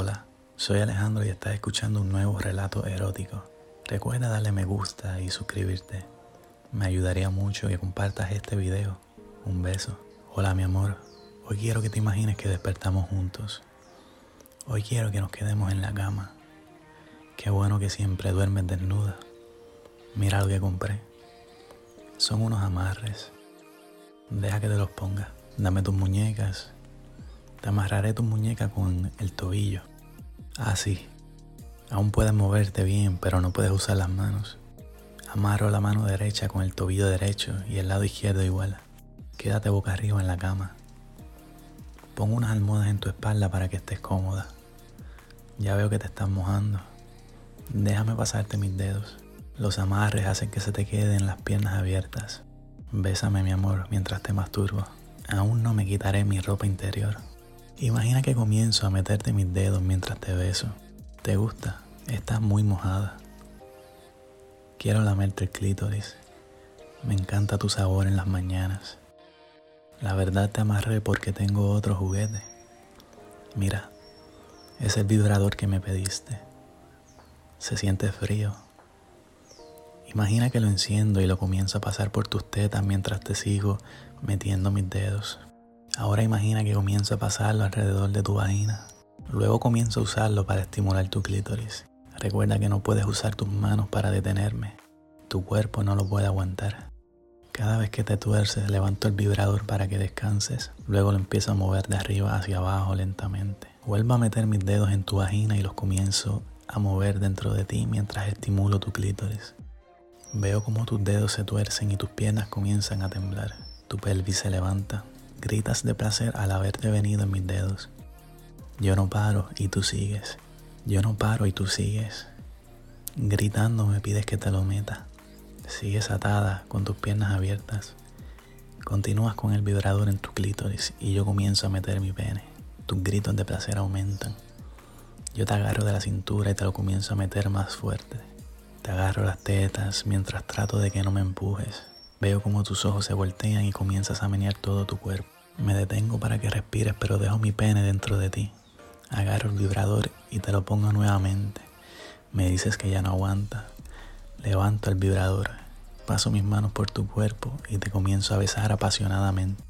Hola, soy Alejandro y estás escuchando un nuevo relato erótico. Recuerda darle me gusta y suscribirte. Me ayudaría mucho que compartas este video. Un beso. Hola mi amor, hoy quiero que te imagines que despertamos juntos. Hoy quiero que nos quedemos en la cama. Qué bueno que siempre duermes desnuda. Mira lo que compré. Son unos amarres. Deja que te los ponga. Dame tus muñecas te amarraré tu muñeca con el tobillo. Así. Aún puedes moverte bien, pero no puedes usar las manos. Amarro la mano derecha con el tobillo derecho y el lado izquierdo igual. Quédate boca arriba en la cama. Pon unas almohadas en tu espalda para que estés cómoda. Ya veo que te estás mojando. Déjame pasarte mis dedos. Los amarres hacen que se te queden las piernas abiertas. Bésame mi amor mientras te masturbo. Aún no me quitaré mi ropa interior. Imagina que comienzo a meterte mis dedos mientras te beso. ¿Te gusta? Estás muy mojada. Quiero lamerte el clítoris. Me encanta tu sabor en las mañanas. La verdad te amarré porque tengo otro juguete. Mira, es el vibrador que me pediste. Se siente frío. Imagina que lo enciendo y lo comienzo a pasar por tus tetas mientras te sigo metiendo mis dedos. Ahora imagina que comienzo a pasarlo alrededor de tu vagina. Luego comienzo a usarlo para estimular tu clítoris. Recuerda que no puedes usar tus manos para detenerme. Tu cuerpo no lo puede aguantar. Cada vez que te tuerces, levanto el vibrador para que descanses. Luego lo empiezo a mover de arriba hacia abajo lentamente. Vuelvo a meter mis dedos en tu vagina y los comienzo a mover dentro de ti mientras estimulo tu clítoris. Veo como tus dedos se tuercen y tus piernas comienzan a temblar. Tu pelvis se levanta, Gritas de placer al haberte venido en mis dedos. Yo no paro y tú sigues. Yo no paro y tú sigues. Gritando me pides que te lo meta. Sigues atada con tus piernas abiertas. Continúas con el vibrador en tu clítoris y yo comienzo a meter mi pene. Tus gritos de placer aumentan. Yo te agarro de la cintura y te lo comienzo a meter más fuerte. Te agarro las tetas mientras trato de que no me empujes. Veo como tus ojos se voltean y comienzas a menear todo tu cuerpo. Me detengo para que respires, pero dejo mi pene dentro de ti. Agarro el vibrador y te lo pongo nuevamente. Me dices que ya no aguanta. Levanto el vibrador, paso mis manos por tu cuerpo y te comienzo a besar apasionadamente.